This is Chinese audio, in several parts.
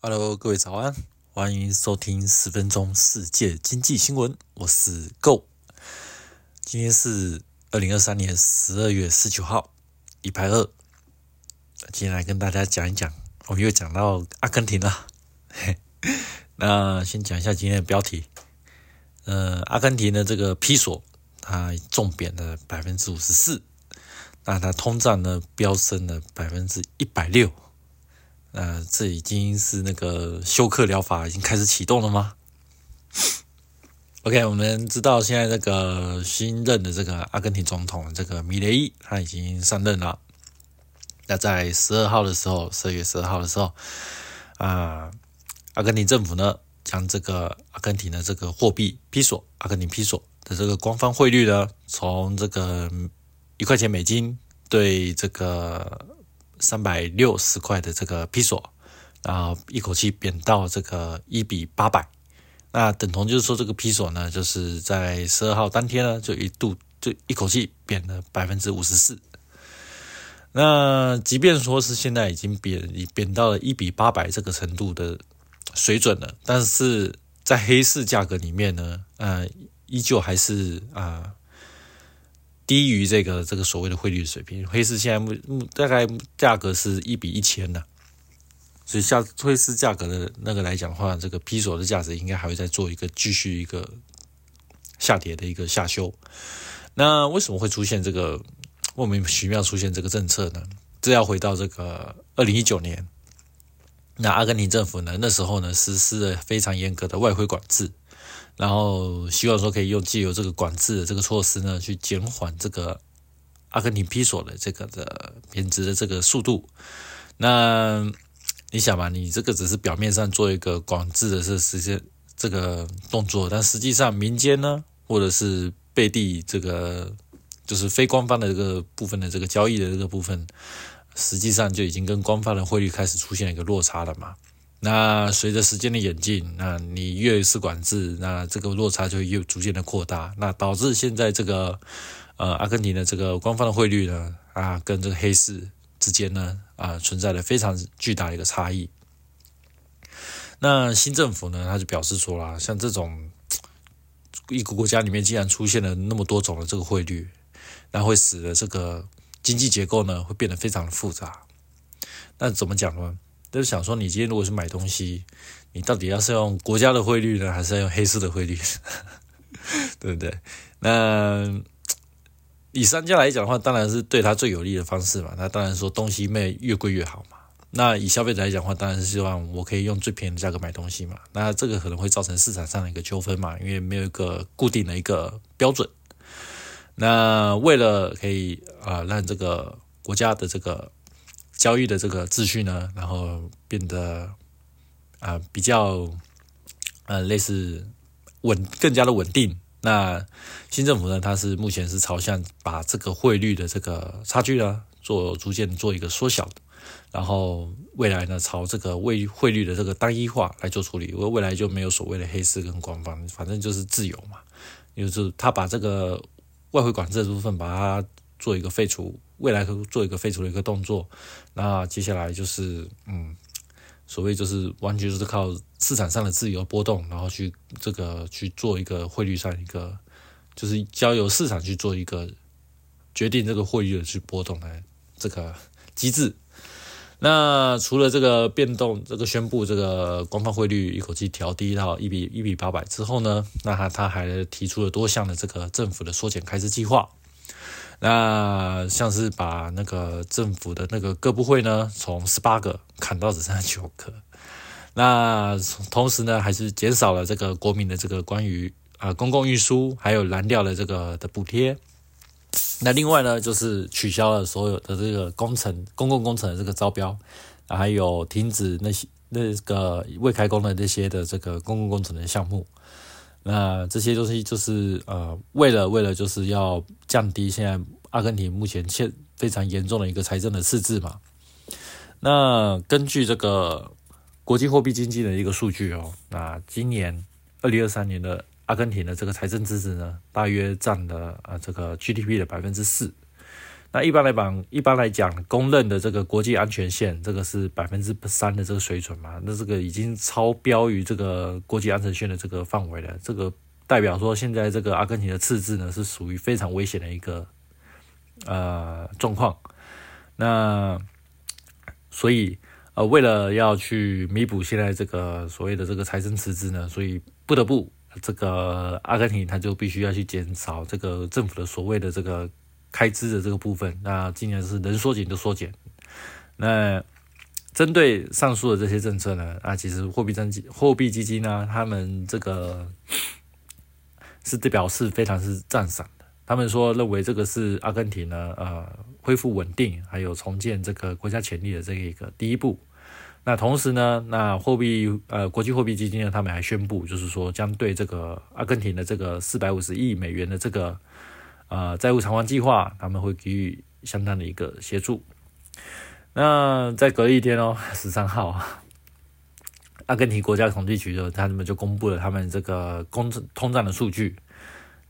Hello，各位早安，欢迎收听十分钟世界经济新闻，我是 Go。今天是二零二三年十二月十九号，礼拜二。今天来跟大家讲一讲，我们又讲到阿根廷了。那先讲一下今天的标题。呃，阿根廷的这个披索，它重贬了百分之五十四，那它通胀呢飙升了百分之一百六。呃，这已经是那个休克疗法已经开始启动了吗？OK，我们知道现在这个新任的这个阿根廷总统这个米雷伊他已经上任了。那在十二号的时候，十二月十二号的时候，啊，阿根廷政府呢将这个阿根廷的这个货币披索，阿根廷披索的这个官方汇率呢，从这个一块钱美金对这个。三百六十块的这个披索，然后一口气贬到这个一比八百，那等同就是说这个披索呢，就是在十二号当天呢，就一度就一口气贬了百分之五十四。那即便说是现在已经贬贬到了一比八百这个程度的水准了，但是在黑市价格里面呢，呃，依旧还是啊。低于这个这个所谓的汇率水平，黑市现在目大概价格是一比一千的，所以下黑市价格的那个来讲的话，这个批索的价值应该还会再做一个继续一个下跌的一个下修。那为什么会出现这个莫名其妙出现这个政策呢？这要回到这个二零一九年，那阿根廷政府呢那时候呢实施了非常严格的外汇管制。然后希望说可以用既有这个管制的这个措施呢，去减缓这个阿根廷比索的这个的贬值的这个速度。那你想嘛，你这个只是表面上做一个管制的这实现这个动作，但实际上民间呢，或者是背地这个就是非官方的这个部分的这个交易的这个部分，实际上就已经跟官方的汇率开始出现一个落差了嘛。那随着时间的演进，那你越是管制，那这个落差就越逐渐的扩大，那导致现在这个呃阿根廷的这个官方的汇率呢啊跟这个黑市之间呢啊存在了非常巨大的一个差异。那新政府呢他就表示说啦，像这种一个国家里面既然出现了那么多种的这个汇率，那会使得这个经济结构呢会变得非常的复杂。那怎么讲呢？就是想说，你今天如果是买东西，你到底要是用国家的汇率呢，还是要用黑市的汇率？对不对？那以商家来讲的话，当然是对他最有利的方式嘛。那当然说东西卖越贵越好嘛。那以消费者来讲的话，当然是希望我可以用最便宜的价格买东西嘛。那这个可能会造成市场上的一个纠纷嘛，因为没有一个固定的一个标准。那为了可以啊，让这个国家的这个。交易的这个秩序呢，然后变得啊比较呃类似稳，更加的稳定。那新政府呢，它是目前是朝向把这个汇率的这个差距呢，做逐渐做一个缩小。然后未来呢，朝这个汇汇率的这个单一化来做处理，因为未来就没有所谓的黑市跟官方，反正就是自由嘛。就是他把这个外汇管制的部分把它做一个废除。未来会做一个废除的一个动作，那接下来就是，嗯，所谓就是完全就是靠市场上的自由波动，然后去这个去做一个汇率上一个，就是交由市场去做一个决定这个汇率的去波动的这个机制。那除了这个变动，这个宣布这个官方汇率一口气调低到一比一比八百之后呢，那他他还提出了多项的这个政府的缩减开支计划。那像是把那个政府的那个各部会呢，从十八个砍到只剩下九个。那同时呢，还是减少了这个国民的这个关于啊公共运输还有燃料的这个的补贴。那另外呢，就是取消了所有的这个工程公共工程的这个招标，还有停止那些那个未开工的那些的这个公共工程的项目。那这些东西就是呃，为了为了就是要降低现在阿根廷目前欠非常严重的一个财政的赤字嘛。那根据这个国际货币经济的一个数据哦，那今年二零二三年的阿根廷的这个财政赤字呢，大约占了呃这个 GDP 的百分之四。那一般来讲，一般来讲，公认的这个国际安全线，这个是百分之三的这个水准嘛？那这个已经超标于这个国际安全线的这个范围了。这个代表说，现在这个阿根廷的赤字呢，是属于非常危险的一个呃状况。那所以呃，为了要去弥补现在这个所谓的这个财政赤字呢，所以不得不这个阿根廷他就必须要去减少这个政府的所谓的这个。开支的这个部分，那今年是能缩减就缩减。那针对上述的这些政策呢，啊，其实货币基货币基金呢，他们这个是表示非常是赞赏的。他们说认为这个是阿根廷呢，呃，恢复稳定还有重建这个国家潜力的这一个第一步。那同时呢，那货币呃国际货币基金呢，他们还宣布，就是说将对这个阿根廷的这个四百五十亿美元的这个。啊，债务偿还计划他们会给予相当的一个协助。那在隔一天哦，十三号，阿根廷国家统计局的他们就公布了他们这个工通胀的数据。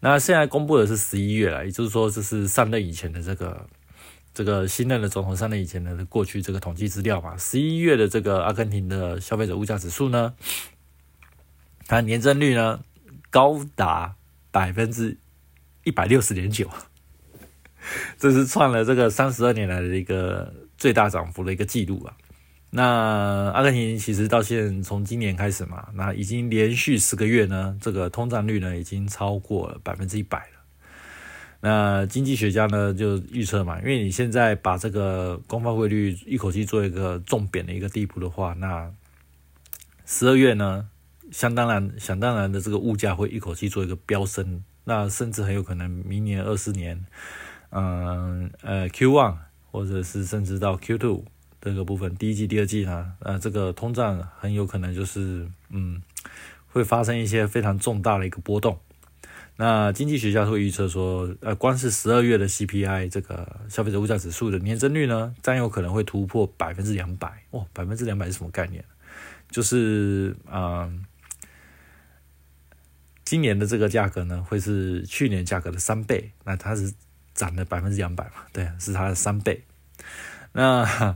那现在公布的是十一月了，也就是说这是上任以前的这个这个新任的总统上任以前的过去这个统计资料嘛。十一月的这个阿根廷的消费者物价指数呢，它年增率呢高达百分之。一百六十点九，这是创了这个三十二年来的一个最大涨幅的一个记录啊。那阿根廷其实到现从今年开始嘛，那已经连续十个月呢，这个通胀率呢已经超过了百分之一百了。那经济学家呢就预测嘛，因为你现在把这个公方汇率一口气做一个重贬的一个地步的话，那十二月呢，想当然想当然的这个物价会一口气做一个飙升。那甚至很有可能明年二四年，嗯呃 Q one 或者是甚至到 Q two 这个部分，第一季、第二季呢，呃这个通胀很有可能就是嗯会发生一些非常重大的一个波动。那经济学家会预测说，呃光是十二月的 CPI 这个消费者物价指数的年增率呢，将有可能会突破百分之两百。哇，百分之两百是什么概念？就是嗯。今年的这个价格呢，会是去年价格的三倍，那它是涨了百分之两百嘛？对，是它的三倍。那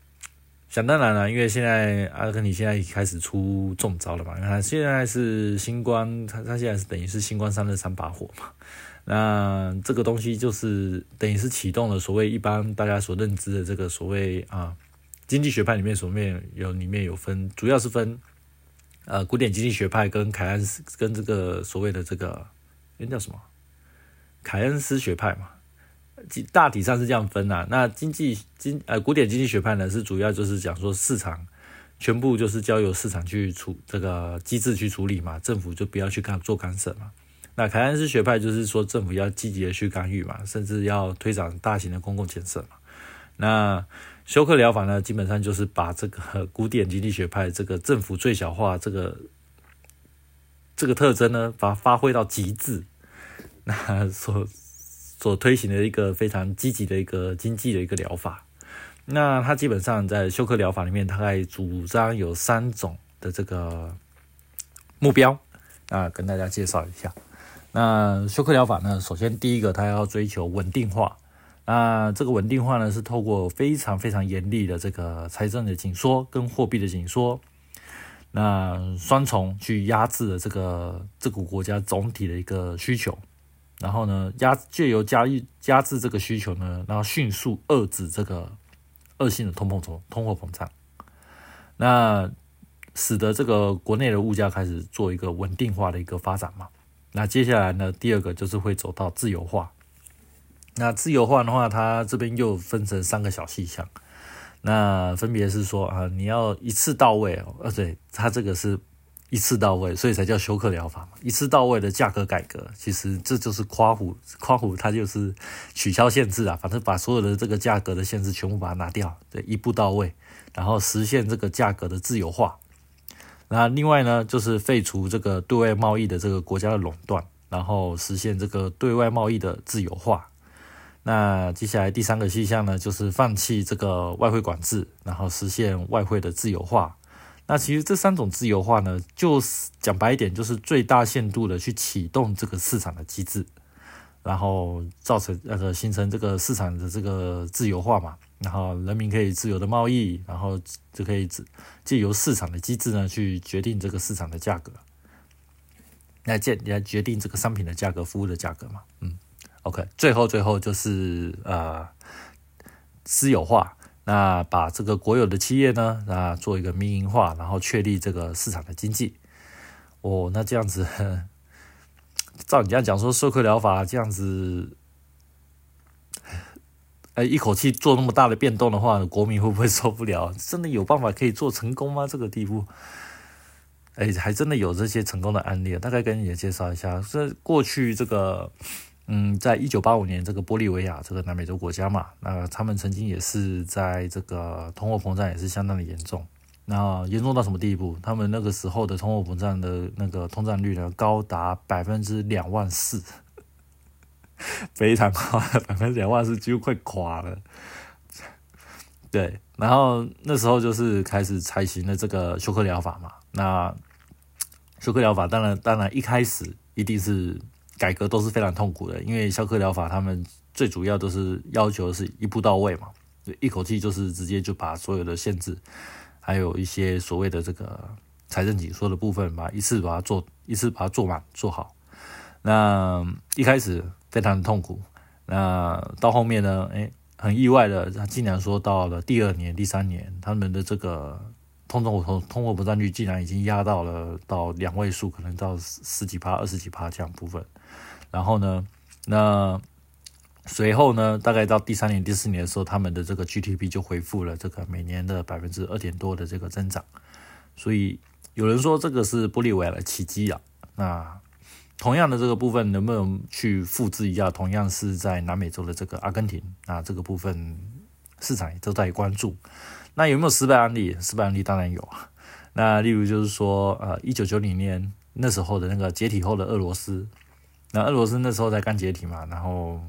想当然了，因为现在阿根廷现在开始出中招了嘛，你看现在是新冠，它它现在是等于是新冠三热三把火嘛。那这个东西就是等于是启动了所谓一般大家所认知的这个所谓啊经济学派里面所面有里面有分，主要是分。呃，古典经济学派跟凯恩斯跟这个所谓的这个，那叫什么？凯恩斯学派嘛，大体上是这样分啊。那经济经呃古典经济学派呢，是主要就是讲说市场全部就是交由市场去处这个机制去处理嘛，政府就不要去干做干涉嘛。那凯恩斯学派就是说政府要积极的去干预嘛，甚至要推展大型的公共建设嘛。那休克疗法呢，基本上就是把这个 古典经济学派这个政府最小化这个这个特征呢，把它发挥到极致。那所所推行的一个非常积极的一个经济的一个疗法。那它基本上在休克疗法里面，大概主张有三种的这个目标啊，跟大家介绍一下。那休克疗法呢，首先第一个，它要追求稳定化。那这个稳定化呢，是透过非常非常严厉的这个财政的紧缩跟货币的紧缩，那双重去压制了这个这个国家总体的一个需求，然后呢，压借由加压压制这个需求呢，然后迅速遏制这个恶性的通膨通通货膨胀，那使得这个国内的物价开始做一个稳定化的一个发展嘛。那接下来呢，第二个就是会走到自由化。那自由化的话，它这边又分成三个小细项，那分别是说啊，你要一次到位哦，呃，对，它这个是一次到位，所以才叫休克疗法嘛，一次到位的价格改革，其实这就是夸虎，夸虎它就是取消限制啊，反正把所有的这个价格的限制全部把它拿掉，对，一步到位，然后实现这个价格的自由化。那另外呢，就是废除这个对外贸易的这个国家的垄断，然后实现这个对外贸易的自由化。那接下来第三个细项呢，就是放弃这个外汇管制，然后实现外汇的自由化。那其实这三种自由化呢，就是讲白一点，就是最大限度的去启动这个市场的机制。然后造成那个形成这个市场的这个自由化嘛，然后人民可以自由的贸易，然后就可以借由市场的机制呢去决定这个市场的价格，来决来决定这个商品的价格、服务的价格嘛，嗯，OK，最后最后就是呃私有化。那把这个国有的企业呢，啊，做一个民营化，然后确立这个市场的经济。哦，那这样子，照你这样讲说，授课疗法这样子，哎，一口气做那么大的变动的话，国民会不会受不了？真的有办法可以做成功吗？这个地步，哎，还真的有这些成功的案例。大概跟你也介绍一下，这过去这个。嗯，在一九八五年，这个玻利维亚这个南美洲国家嘛，那他们曾经也是在这个通货膨胀也是相当的严重。那严重到什么地步？他们那个时候的通货膨胀的那个通胀率呢，高达百分之两万四，非常高，百分之两万四几乎快垮了。对，然后那时候就是开始采行了这个休克疗法嘛。那休克疗法当然当然一开始一定是。改革都是非常痛苦的，因为消克疗法他们最主要都是要求是一步到位嘛，一口气就是直接就把所有的限制，还有一些所谓的这个财政紧缩的部分，把一次把它做一次把它做满做好。那一开始非常的痛苦，那到后面呢，哎，很意外的，他竟然说到了第二年、第三年，他们的这个。通胀通通货膨胀率竟然已经压到了到两位数，可能到十几趴、二十几趴这样部分。然后呢，那随后呢，大概到第三年、第四年的时候，他们的这个 GDP 就恢复了这个每年的百分之二点多的这个增长。所以有人说这个是玻利维亚的奇迹啊。那同样的这个部分能不能去复制一下？同样是在南美洲的这个阿根廷，那这个部分市场也都在关注。那有没有失败案例？失败案例当然有啊。那例如就是说，呃，一九九零年那时候的那个解体后的俄罗斯，那俄罗斯那时候才刚解体嘛，然后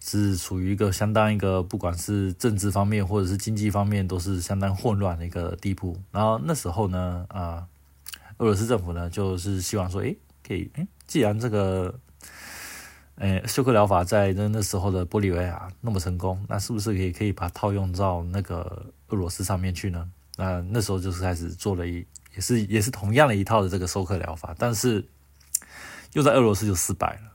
是处于一个相当一个不管是政治方面或者是经济方面都是相当混乱的一个地步。然后那时候呢，啊，俄罗斯政府呢就是希望说，诶，可以，诶，既然这个。诶，休克疗法在那那时候的玻利维亚那么成功，那是不是也可以把套用到那个俄罗斯上面去呢？那那时候就是开始做了一，也是也是同样的一套的这个休克疗法，但是又在俄罗斯就失败了。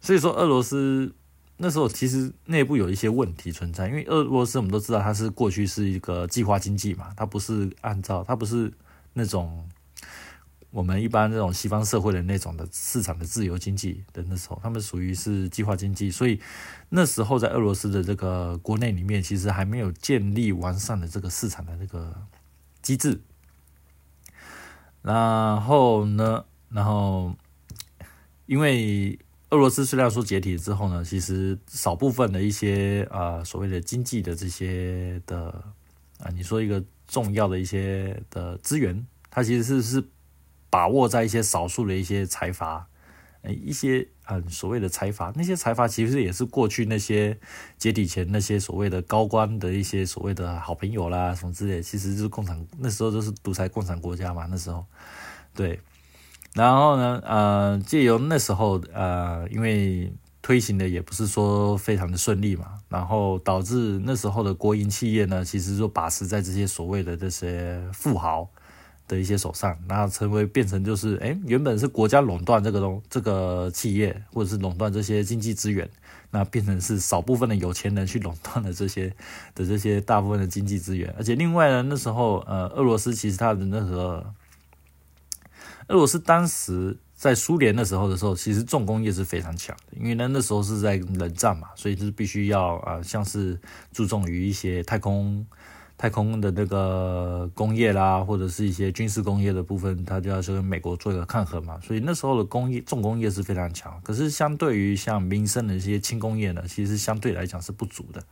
所以说，俄罗斯那时候其实内部有一些问题存在，因为俄罗斯我们都知道它是过去是一个计划经济嘛，它不是按照它不是那种。我们一般这种西方社会的那种的市场的自由经济的那时候，他们属于是计划经济，所以那时候在俄罗斯的这个国内里面，其实还没有建立完善的这个市场的这个机制。然后呢，然后因为俄罗斯虽然说解体之后呢，其实少部分的一些啊所谓的经济的这些的啊，你说一个重要的一些的资源，它其实是是。把握在一些少数的一些财阀，呃，一些嗯所谓的财阀，那些财阀其实也是过去那些解体前那些所谓的高官的一些所谓的好朋友啦，什么之类，其实就是共产那时候都是独裁共产国家嘛，那时候，对，然后呢，呃，借由那时候呃，因为推行的也不是说非常的顺利嘛，然后导致那时候的国营企业呢，其实就把持在这些所谓的这些富豪。的一些手上，然后成为变成就是，哎，原本是国家垄断这个东这个企业，或者是垄断这些经济资源，那变成是少部分的有钱人去垄断了这些的这些大部分的经济资源。而且另外呢，那时候呃，俄罗斯其实它的那个俄罗斯当时在苏联的时候的时候，其实重工业是非常强的，因为呢那时候是在冷战嘛，所以就是必须要啊，像是注重于一些太空。太空的那个工业啦，或者是一些军事工业的部分，它就要去跟美国做一个抗衡嘛。所以那时候的工业重工业是非常强，可是相对于像民生的一些轻工业呢，其实相对来讲是不足的。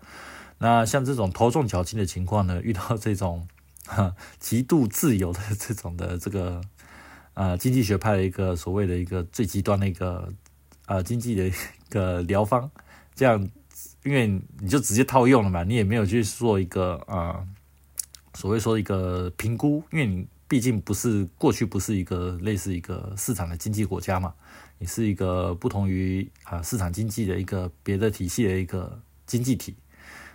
那像这种头重脚轻的情况呢，遇到这种极度自由的这种的这个呃经济学派的一个所谓的一个最极端的一个呃经济的一个疗方，这样因为你就直接套用了嘛，你也没有去做一个啊。所谓说一个评估，因为你毕竟不是过去不是一个类似一个市场的经济国家嘛，你是一个不同于啊市场经济的一个别的体系的一个经济体。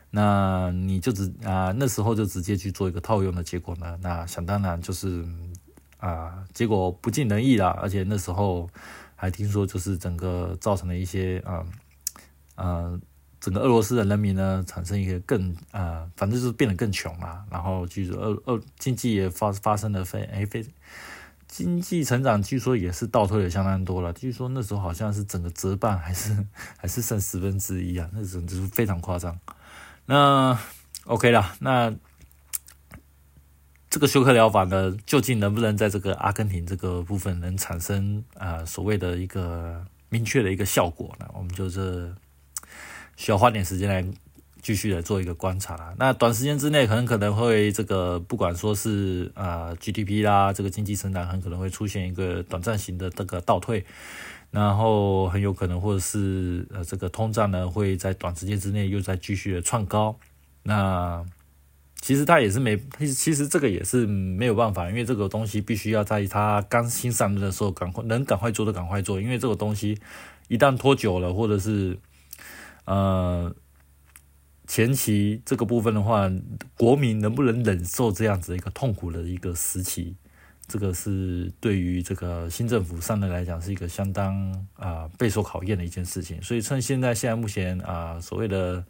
那你就直啊那时候就直接去做一个套用的结果呢？那想当然就是啊结果不尽人意啦，而且那时候还听说就是整个造成了一些啊啊。整个俄罗斯的人民呢，产生一个更呃，反正就是变得更穷嘛。然后据说俄俄经济也发发生了非哎非经济成长，据说也是倒退了相当多了。据说那时候好像是整个折半，还是还是剩十分之一啊，那时候就是非常夸张。那 OK 了，那这个休克疗法呢，究竟能不能在这个阿根廷这个部分能产生啊所谓的一个明确的一个效果呢？我们就是。需要花点时间来继续的做一个观察啦。那短时间之内，很可能会这个不管说是啊 GDP 啦，这个经济成长很可能会出现一个短暂型的这个倒退，然后很有可能或者是呃这个通胀呢会在短时间之内又在继续的创高。那其实他也是没，其实这个也是没有办法，因为这个东西必须要在他刚新上任的时候赶快能赶快做的赶快做，因为这个东西一旦拖久了或者是。呃，前期这个部分的话，国民能不能忍受这样子一个痛苦的一个时期，这个是对于这个新政府上任来讲是一个相当啊备受考验的一件事情。所以趁现在现在目前啊所谓的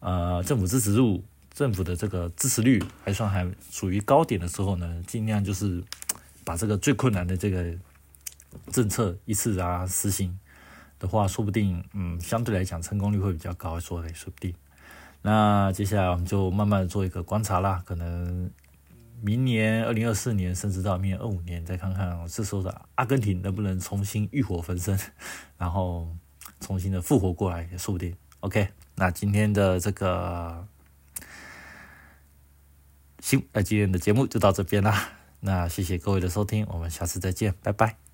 呃政府支持度、政府的这个支持率还算还属于高点的时候呢，尽量就是把这个最困难的这个政策一次啊实行。的话，说不定，嗯，相对来讲成功率会比较高，说的说不定。那接下来我们就慢慢做一个观察啦，可能明年二零二四年，甚至到明年二五年，再看看这时候的阿根廷能不能重新浴火焚身，然后重新的复活过来，也说不定。OK，那今天的这个行，那今天的节目就到这边啦。那谢谢各位的收听，我们下次再见，拜拜。